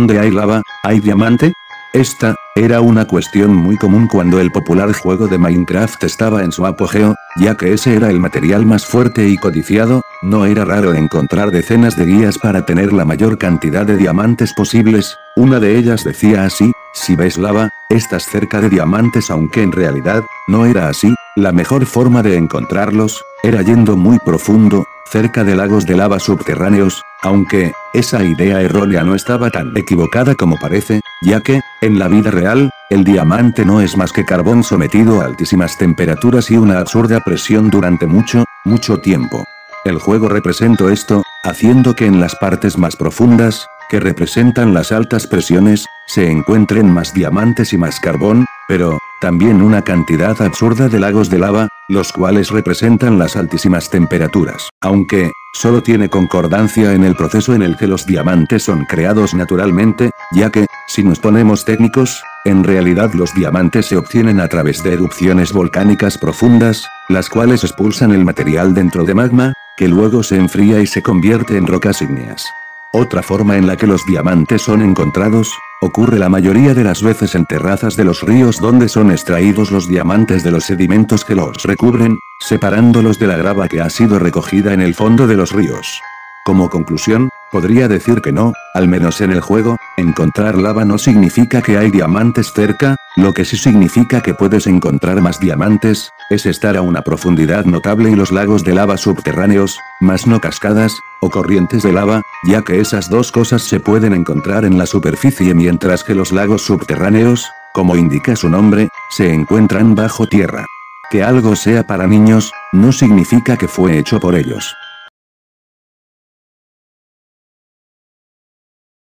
donde hay lava, hay diamante? Esta, era una cuestión muy común cuando el popular juego de Minecraft estaba en su apogeo, ya que ese era el material más fuerte y codiciado, no era raro encontrar decenas de guías para tener la mayor cantidad de diamantes posibles, una de ellas decía así, si ves lava, estás cerca de diamantes aunque en realidad, no era así, la mejor forma de encontrarlos, era yendo muy profundo, cerca de lagos de lava subterráneos, aunque, esa idea errónea no estaba tan equivocada como parece, ya que, en la vida real, el diamante no es más que carbón sometido a altísimas temperaturas y una absurda presión durante mucho, mucho tiempo. El juego representó esto, haciendo que en las partes más profundas, que representan las altas presiones, se encuentren más diamantes y más carbón, pero, también una cantidad absurda de lagos de lava, los cuales representan las altísimas temperaturas. Aunque, solo tiene concordancia en el proceso en el que los diamantes son creados naturalmente, ya que, si nos ponemos técnicos, en realidad los diamantes se obtienen a través de erupciones volcánicas profundas, las cuales expulsan el material dentro de magma, que luego se enfría y se convierte en rocas ígneas. Otra forma en la que los diamantes son encontrados, ocurre la mayoría de las veces en terrazas de los ríos donde son extraídos los diamantes de los sedimentos que los recubren, separándolos de la grava que ha sido recogida en el fondo de los ríos. Como conclusión, podría decir que no, al menos en el juego, encontrar lava no significa que hay diamantes cerca, lo que sí significa que puedes encontrar más diamantes, es estar a una profundidad notable y los lagos de lava subterráneos, más no cascadas, o corrientes de lava, ya que esas dos cosas se pueden encontrar en la superficie mientras que los lagos subterráneos, como indica su nombre, se encuentran bajo tierra. Que algo sea para niños, no significa que fue hecho por ellos.